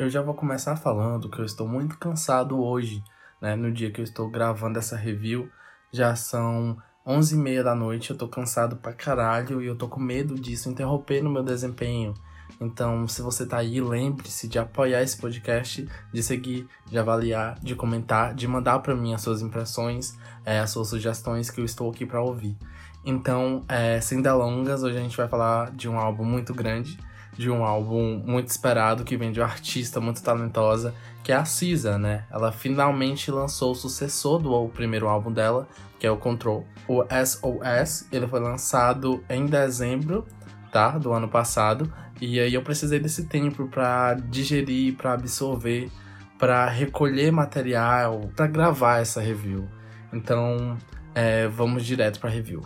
eu já vou começar falando que eu estou muito cansado hoje, né? No dia que eu estou gravando essa review, já são 11 e meia da noite, eu tô cansado pra caralho e eu tô com medo disso interromper no meu desempenho. Então, se você tá aí, lembre-se de apoiar esse podcast, de seguir, de avaliar, de comentar, de mandar para mim as suas impressões, é, as suas sugestões que eu estou aqui para ouvir. Então, é, sem delongas, hoje a gente vai falar de um álbum muito grande, de um álbum muito esperado que vem de uma artista muito talentosa, que é a Cisa, né? Ela finalmente lançou o sucessor do primeiro álbum dela, que é o Control. O SOS, ele foi lançado em dezembro, tá? Do ano passado. E aí eu precisei desse tempo para digerir, para absorver, para recolher material, para gravar essa review. Então, é, vamos direto para review.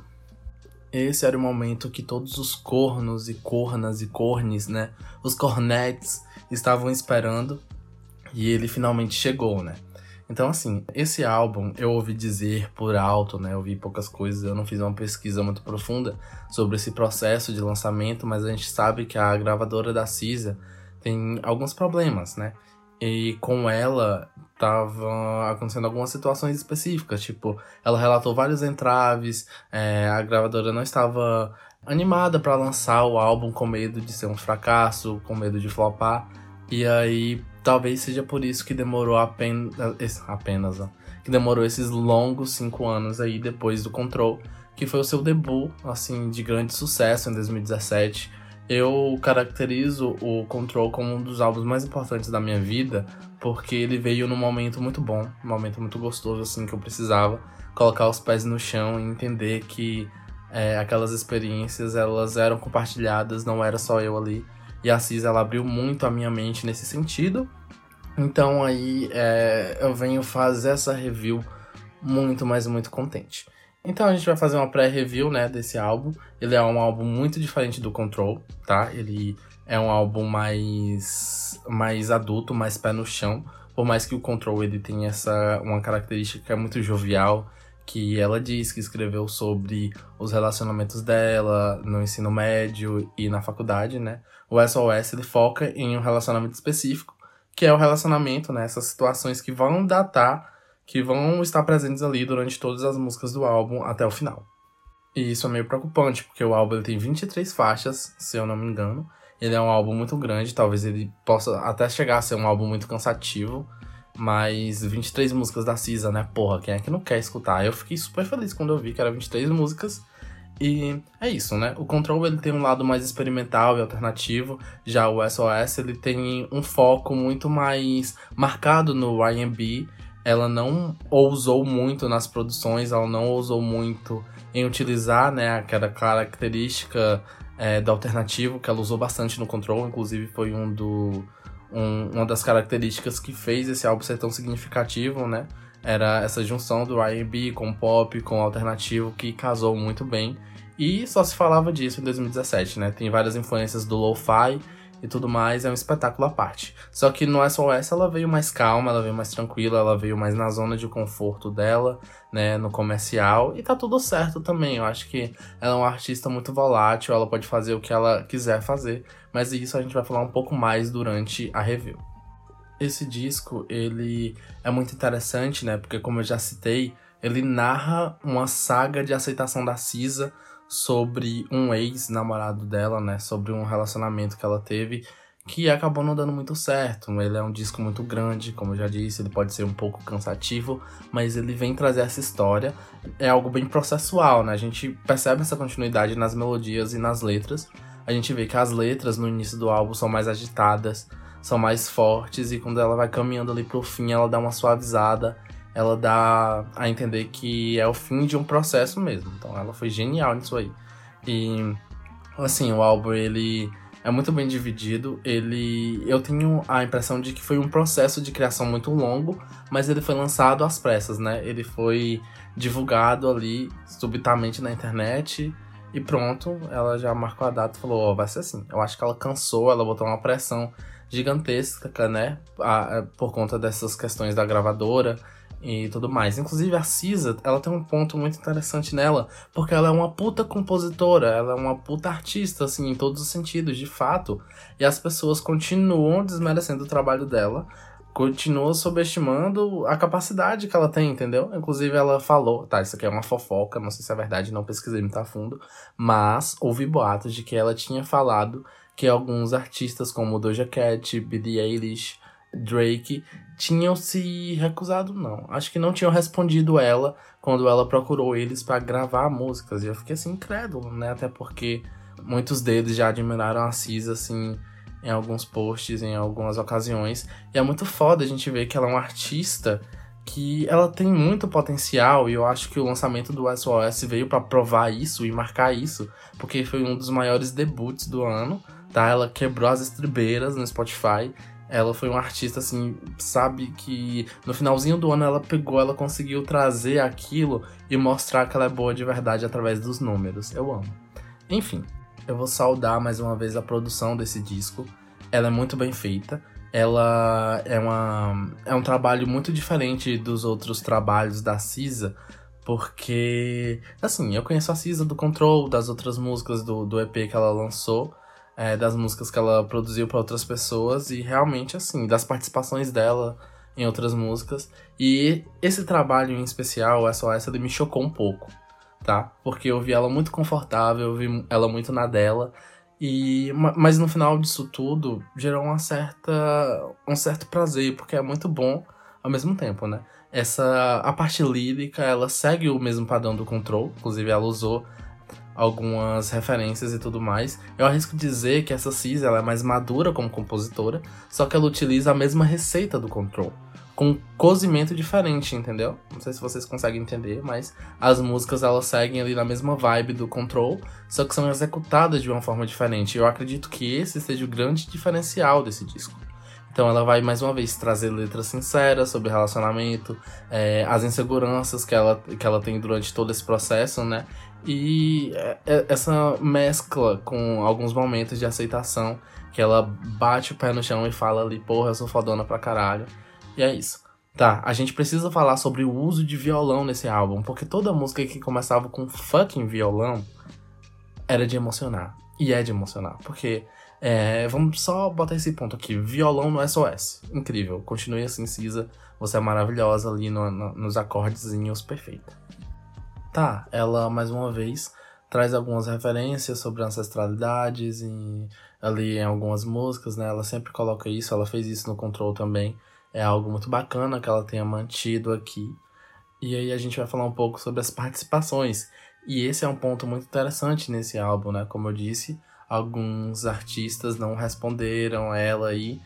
Esse era o momento que todos os cornos e cornas e cornes, né? Os cornetes estavam esperando e ele finalmente chegou, né? Então, assim, esse álbum eu ouvi dizer por alto, né? Eu vi poucas coisas, eu não fiz uma pesquisa muito profunda sobre esse processo de lançamento, mas a gente sabe que a gravadora da Cisa tem alguns problemas, né? E com ela tava acontecendo algumas situações específicas, tipo, ela relatou vários entraves, é, a gravadora não estava animada para lançar o álbum com medo de ser um fracasso, com medo de flopar. E aí, talvez seja por isso que demorou apenas, apenas ó, que demorou esses longos cinco anos aí depois do Control, que foi o seu debut, assim, de grande sucesso em 2017 eu caracterizo o Control como um dos álbuns mais importantes da minha vida, porque ele veio num momento muito bom, um momento muito gostoso, assim, que eu precisava colocar os pés no chão e entender que é, aquelas experiências, elas eram compartilhadas, não era só eu ali. E a Cis, ela abriu muito a minha mente nesse sentido. Então aí é, eu venho fazer essa review muito, mas muito contente. Então a gente vai fazer uma pré-review, né, desse álbum. Ele é um álbum muito diferente do Control, tá? Ele é um álbum mais mais adulto, mais pé no chão. Por mais que o Control ele tenha essa uma característica muito jovial, que ela diz que escreveu sobre os relacionamentos dela no ensino médio e na faculdade, né? O SOS ele foca em um relacionamento específico, que é o relacionamento, né, essas situações que vão datar que vão estar presentes ali durante todas as músicas do álbum até o final. E isso é meio preocupante, porque o álbum tem 23 faixas, se eu não me engano. Ele é um álbum muito grande, talvez ele possa até chegar a ser um álbum muito cansativo. Mas 23 músicas da Cisa, né? Porra, quem é que não quer escutar? Eu fiquei super feliz quando eu vi que era 23 músicas. E é isso, né? O Control ele tem um lado mais experimental e alternativo, já o SOS ele tem um foco muito mais marcado no R&B ela não ousou muito nas produções, ela não ousou muito em utilizar né, aquela característica é, do alternativo que ela usou bastante no Control, inclusive foi um do, um, uma das características que fez esse álbum ser tão significativo, né? Era essa junção do R&B com pop, com alternativo, que casou muito bem. E só se falava disso em 2017, né? Tem várias influências do lo-fi, e tudo mais, é um espetáculo à parte. Só que no SOS ela veio mais calma, ela veio mais tranquila, ela veio mais na zona de conforto dela, né, no comercial, e tá tudo certo também. Eu acho que ela é uma artista muito volátil, ela pode fazer o que ela quiser fazer, mas isso a gente vai falar um pouco mais durante a review. Esse disco, ele é muito interessante, né, porque como eu já citei, ele narra uma saga de aceitação da Cisa sobre um ex-namorado dela, né? Sobre um relacionamento que ela teve que acabou não dando muito certo. Ele é um disco muito grande, como eu já disse, ele pode ser um pouco cansativo, mas ele vem trazer essa história. É algo bem processual, né? A gente percebe essa continuidade nas melodias e nas letras. A gente vê que as letras no início do álbum são mais agitadas, são mais fortes, e quando ela vai caminhando ali pro fim, ela dá uma suavizada ela dá a entender que é o fim de um processo mesmo. Então ela foi genial nisso aí. E assim, o álbum ele é muito bem dividido. Ele eu tenho a impressão de que foi um processo de criação muito longo, mas ele foi lançado às pressas, né? Ele foi divulgado ali subitamente na internet e pronto, ela já marcou a data e falou, oh, vai ser assim. Eu acho que ela cansou, ela botou uma pressão gigantesca, né? por conta dessas questões da gravadora e tudo mais. Inclusive a Cisa, ela tem um ponto muito interessante nela, porque ela é uma puta compositora, ela é uma puta artista, assim, em todos os sentidos, de fato. E as pessoas continuam desmerecendo o trabalho dela, continuam subestimando a capacidade que ela tem, entendeu? Inclusive ela falou, tá, isso aqui é uma fofoca, não sei se é verdade, não pesquisei muito a fundo, mas houve boatos de que ela tinha falado que alguns artistas como Doja Cat, Billie Eilish, Drake tinham se recusado, não. Acho que não tinham respondido ela quando ela procurou eles para gravar músicas. E eu fiquei assim, incrédulo, né? Até porque muitos deles já admiraram a Cisa, assim, em alguns posts, em algumas ocasiões. E é muito foda a gente ver que ela é uma artista que ela tem muito potencial e eu acho que o lançamento do SOS veio para provar isso e marcar isso, porque foi um dos maiores debuts do ano, tá? Ela quebrou as estribeiras no Spotify ela foi uma artista, assim, sabe que no finalzinho do ano ela pegou, ela conseguiu trazer aquilo e mostrar que ela é boa de verdade através dos números. Eu amo. Enfim, eu vou saudar mais uma vez a produção desse disco. Ela é muito bem feita. Ela é, uma, é um trabalho muito diferente dos outros trabalhos da Cisa, porque, assim, eu conheço a Cisa do Control, das outras músicas do, do EP que ela lançou é, das músicas que ela produziu para outras pessoas e realmente, assim, das participações dela em outras músicas. E esse trabalho em especial, SOS, ele me chocou um pouco, tá? Porque eu vi ela muito confortável, eu vi ela muito na dela. E, mas no final disso tudo, gerou uma certa, um certo prazer, porque é muito bom ao mesmo tempo, né? Essa, a parte lírica, ela segue o mesmo padrão do Control, inclusive ela usou algumas referências e tudo mais. Eu arrisco dizer que essa Cis ela é mais madura como compositora, só que ela utiliza a mesma receita do Control, com cozimento diferente, entendeu? Não sei se vocês conseguem entender, mas as músicas elas seguem ali na mesma vibe do Control, só que são executadas de uma forma diferente. Eu acredito que esse seja o grande diferencial desse disco. Então ela vai mais uma vez trazer letras sinceras sobre relacionamento, é, as inseguranças que ela, que ela tem durante todo esse processo, né? E é, é, essa mescla com alguns momentos de aceitação, que ela bate o pé no chão e fala ali, porra, eu sou fodona pra caralho. E é isso. Tá, a gente precisa falar sobre o uso de violão nesse álbum, porque toda música que começava com fucking violão era de emocionar. E é de emocionar, porque é, vamos só botar esse ponto aqui. Violão no SOS. Incrível. Continue assim, Cisa. Você é maravilhosa ali no, no, nos acordezinhos, perfeita. Tá, ela mais uma vez traz algumas referências sobre ancestralidades e ali em algumas músicas, né? Ela sempre coloca isso, ela fez isso no Control também. É algo muito bacana que ela tenha mantido aqui. E aí a gente vai falar um pouco sobre as participações. E esse é um ponto muito interessante nesse álbum, né? Como eu disse, alguns artistas não responderam a ela aí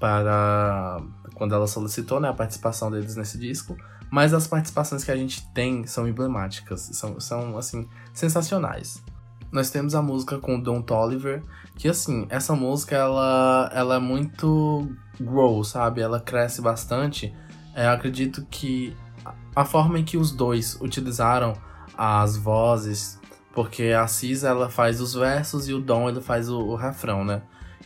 para quando ela solicitou né, a participação deles nesse disco. Mas as participações que a gente tem são emblemáticas, são, são assim, sensacionais. Nós temos a música com o Don Toliver, que assim, essa música ela, ela é muito grow, sabe? Ela cresce bastante. É, acredito que a forma em que os dois utilizaram as vozes, porque a Cis ela faz os versos e o Dom ele faz o, o refrão, né?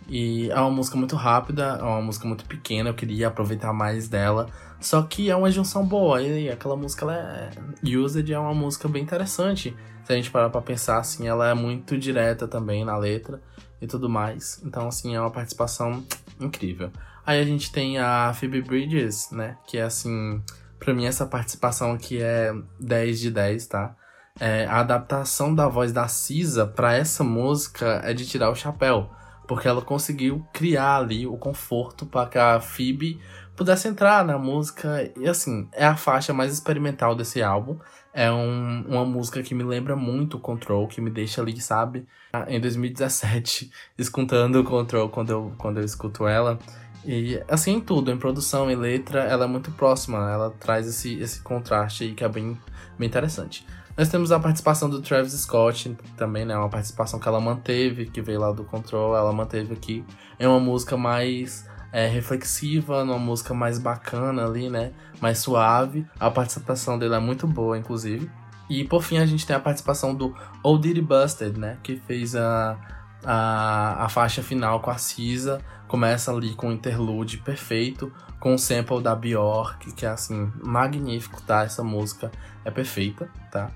E é uma música muito rápida, é uma música muito pequena, eu queria aproveitar mais dela. Só que é uma junção boa, e aquela música, ela é... Used é uma música bem interessante. Se a gente parar pra pensar, assim, ela é muito direta também na letra e tudo mais. Então, assim, é uma participação incrível. Aí a gente tem a Phoebe Bridges, né? Que é, assim, pra mim essa participação aqui é 10 de 10, tá? É, a adaptação da voz da Cisa para essa música é de tirar o chapéu porque ela conseguiu criar ali o conforto para que a Phoebe pudesse entrar na música. E assim, é a faixa mais experimental desse álbum. É um, uma música que me lembra muito o Control, que me deixa ali, sabe? Em 2017, escutando o Control quando eu, quando eu escuto ela. E assim, em tudo, em produção, em letra, ela é muito próxima. Ela traz esse, esse contraste aí que é bem, bem interessante. Nós temos a participação do Travis Scott também, né? Uma participação que ela manteve, que veio lá do Control, ela manteve aqui. É uma música mais é, reflexiva, uma música mais bacana ali, né? Mais suave. A participação dele é muito boa, inclusive. E por fim a gente tem a participação do Old Diddy Busted, né? Que fez a, a, a faixa final com a Cisa começa ali com um interlude perfeito, com o sample da Bjork, que é assim, magnífico, tá? Essa música é perfeita, tá?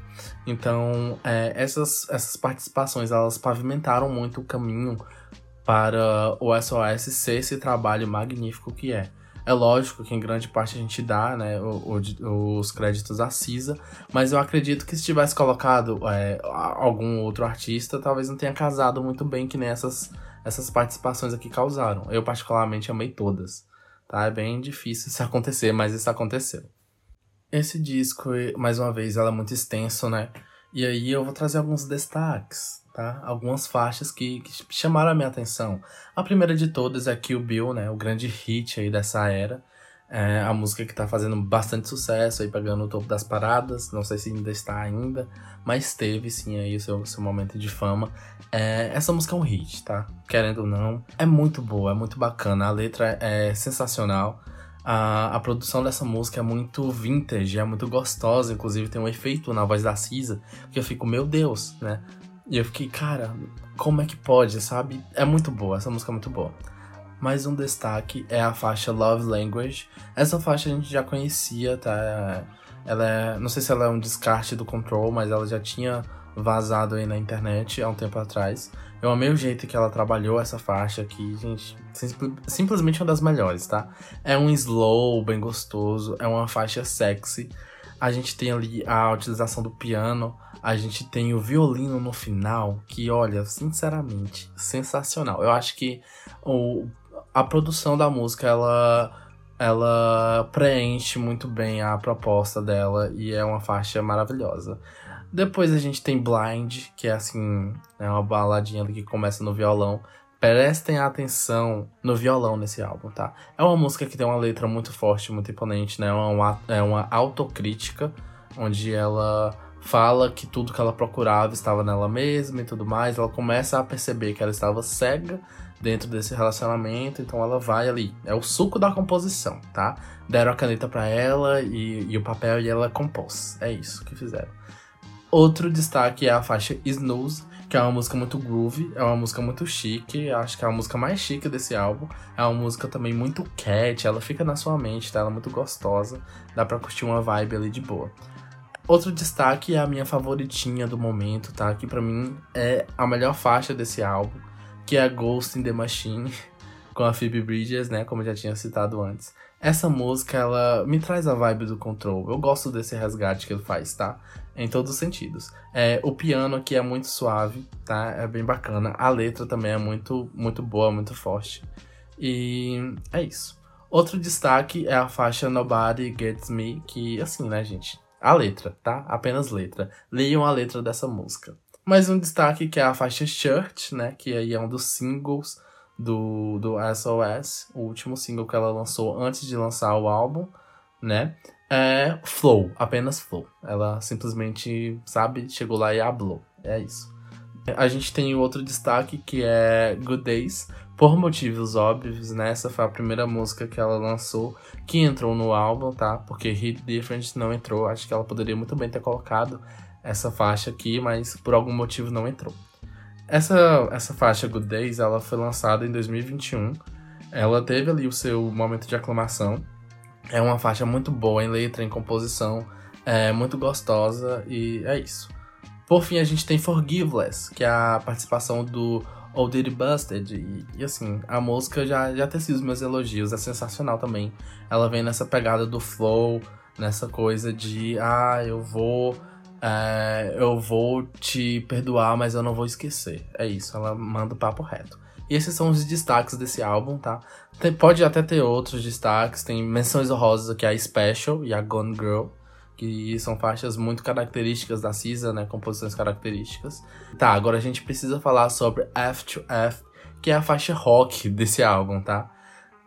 Então, é, essas, essas participações, elas pavimentaram muito o caminho para o SOS ser esse trabalho magnífico que é. É lógico que em grande parte a gente dá né, os créditos à Cisa, mas eu acredito que se tivesse colocado é, algum outro artista, talvez não tenha casado muito bem que nem essas, essas participações aqui causaram. Eu particularmente amei todas. Tá? É bem difícil isso acontecer, mas isso aconteceu. Esse disco, mais uma vez, ela é muito extenso, né? E aí eu vou trazer alguns destaques, tá? Algumas faixas que, que chamaram a minha atenção. A primeira de todas é Kill Bill, né? O grande hit aí dessa era. É a música que tá fazendo bastante sucesso aí, pegando o topo das paradas. Não sei se ainda está ainda, mas teve sim aí o seu, seu momento de fama. É, essa música é um hit, tá? Querendo ou não. É muito boa, é muito bacana. A letra é sensacional. A, a produção dessa música é muito vintage, é muito gostosa. Inclusive tem um efeito na voz da Cisa que eu fico, meu Deus, né? E eu fiquei, cara, como é que pode, sabe? É muito boa, essa música é muito boa. Mais um destaque é a faixa Love Language. Essa faixa a gente já conhecia, tá? Ela é, não sei se ela é um descarte do Control, mas ela já tinha vazado aí na internet há um tempo atrás. Eu amei o jeito que ela trabalhou essa faixa aqui, gente. simplesmente uma das melhores, tá? É um slow bem gostoso, é uma faixa sexy. A gente tem ali a utilização do piano, a gente tem o violino no final, que olha, sinceramente, sensacional. Eu acho que o, a produção da música ela ela preenche muito bem a proposta dela e é uma faixa maravilhosa. Depois a gente tem Blind, que é assim, é uma baladinha que começa no violão. Prestem atenção no violão nesse álbum, tá? É uma música que tem uma letra muito forte, muito imponente, né? É uma, é uma autocrítica, onde ela fala que tudo que ela procurava estava nela mesma e tudo mais. Ela começa a perceber que ela estava cega dentro desse relacionamento, então ela vai ali. É o suco da composição, tá? Deram a caneta para ela e, e, o papel e ela compôs. É isso que fizeram. Outro destaque é a faixa Snooze, que é uma música muito groovy, é uma música muito chique, acho que é a música mais chique desse álbum. É uma música também muito cat, ela fica na sua mente, tá? Ela é muito gostosa, dá pra curtir uma vibe ali de boa. Outro destaque é a minha favoritinha do momento, tá? Que para mim é a melhor faixa desse álbum, que é Ghost in the Machine, com a Phoebe Bridges, né? Como eu já tinha citado antes. Essa música, ela me traz a vibe do Control. Eu gosto desse resgate que ele faz, tá? Em todos os sentidos. É, o piano aqui é muito suave, tá? É bem bacana. A letra também é muito, muito boa, muito forte. E é isso. Outro destaque é a faixa Nobody Gets Me, que assim, né, gente? A letra, tá? Apenas letra. Leiam a letra dessa música. Mais um destaque que é a faixa Shirt, né? Que aí é um dos singles do, do SOS, o último single que ela lançou antes de lançar o álbum, né? É Flow, apenas Flow. Ela simplesmente, sabe, chegou lá e hablou. É isso. A gente tem outro destaque que é Good Days, por motivos óbvios, né? Essa foi a primeira música que ela lançou que entrou no álbum, tá? Porque Hit Different não entrou. Acho que ela poderia muito bem ter colocado essa faixa aqui, mas por algum motivo não entrou. Essa, essa faixa Good Days, ela foi lançada em 2021. Ela teve ali o seu momento de aclamação. É uma faixa muito boa em letra, em composição, é muito gostosa e é isso. Por fim, a gente tem Forgiveless, que é a participação do Old Dirty Busted. E, e, assim, a música já, já tecido os meus elogios, é sensacional também. Ela vem nessa pegada do flow, nessa coisa de, ah, eu vou. É, eu vou te perdoar, mas eu não vou esquecer. É isso, ela manda o papo reto. E esses são os destaques desse álbum, tá? Tem, pode até ter outros destaques, tem menções honrosas que a Special e a Gone Girl que são faixas muito características da Cisa, né, composições características. Tá, agora a gente precisa falar sobre F to F, que é a faixa rock desse álbum, tá?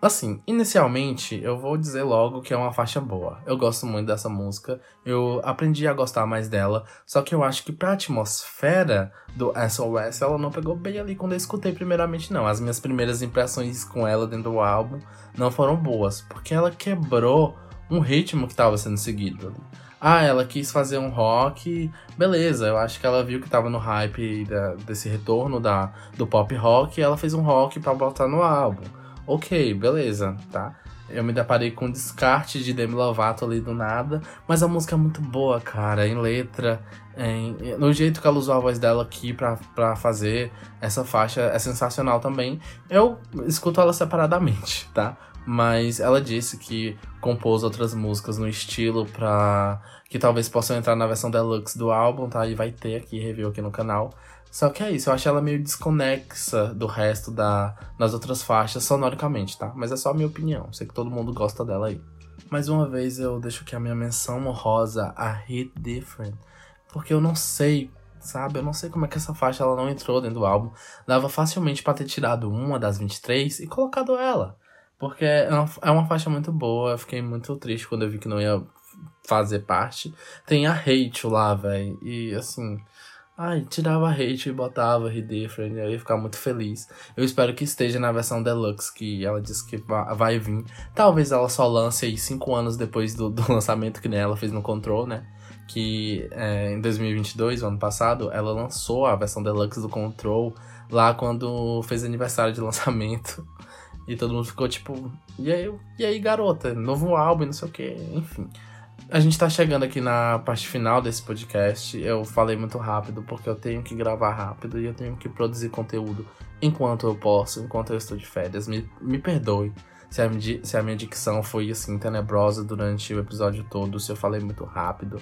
Assim, inicialmente eu vou dizer logo que é uma faixa boa. Eu gosto muito dessa música, eu aprendi a gostar mais dela, só que eu acho que pra atmosfera do SOS ela não pegou bem ali quando eu escutei primeiramente, não. As minhas primeiras impressões com ela dentro do álbum não foram boas, porque ela quebrou um ritmo que estava sendo seguido. Ah, ela quis fazer um rock, beleza. Eu acho que ela viu que tava no hype da, desse retorno da, do pop rock e ela fez um rock para botar no álbum. Ok, beleza, tá? Eu me deparei com um descarte de Demi Lovato ali do nada, mas a música é muito boa, cara, em letra, em, no jeito que ela usou a voz dela aqui pra, pra fazer essa faixa é sensacional também. Eu escuto ela separadamente, tá? mas ela disse que compôs outras músicas no estilo pra. que talvez possam entrar na versão deluxe do álbum, tá? E vai ter aqui review aqui no canal. Só que é isso, eu acho ela meio desconexa do resto da, das outras faixas sonoricamente, tá? Mas é só a minha opinião, sei que todo mundo gosta dela aí. Mais uma vez eu deixo aqui a minha menção honrosa a Hit Different, porque eu não sei, sabe? Eu não sei como é que essa faixa ela não entrou dentro do álbum. Dava facilmente para ter tirado uma das 23 e colocado ela. Porque é uma, é uma faixa muito boa. Eu fiquei muito triste quando eu vi que não ia fazer parte. Tem a Hate lá, velho. E assim. Ai, tirava hate e botava He Different, eu ia ficar muito feliz. Eu espero que esteja na versão deluxe, que ela disse que vai vir. Talvez ela só lance aí 5 anos depois do, do lançamento que ela fez no Control, né? Que é, em 2022, ano passado, ela lançou a versão deluxe do Control lá quando fez aniversário de lançamento. E todo mundo ficou tipo, e aí, e aí garota, novo álbum, não sei o que, enfim. A gente tá chegando aqui na parte final desse podcast. Eu falei muito rápido porque eu tenho que gravar rápido e eu tenho que produzir conteúdo enquanto eu posso, enquanto eu estou de férias. Me, me perdoe se a, se a minha dicção foi assim tenebrosa durante o episódio todo, se eu falei muito rápido.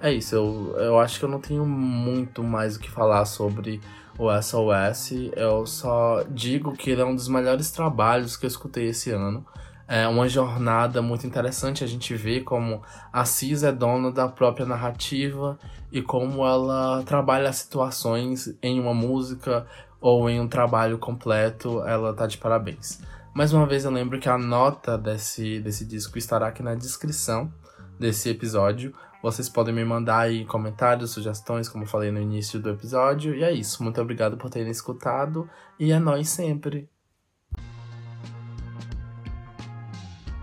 É isso, eu, eu acho que eu não tenho muito mais o que falar sobre o SOS. Eu só digo que ele é um dos melhores trabalhos que eu escutei esse ano. É uma jornada muito interessante. A gente vê como a Cis é dona da própria narrativa e como ela trabalha situações em uma música ou em um trabalho completo. Ela tá de parabéns. Mais uma vez eu lembro que a nota desse, desse disco estará aqui na descrição desse episódio. Vocês podem me mandar aí comentários, sugestões, como eu falei no início do episódio. E é isso. Muito obrigado por terem escutado. E é nós sempre.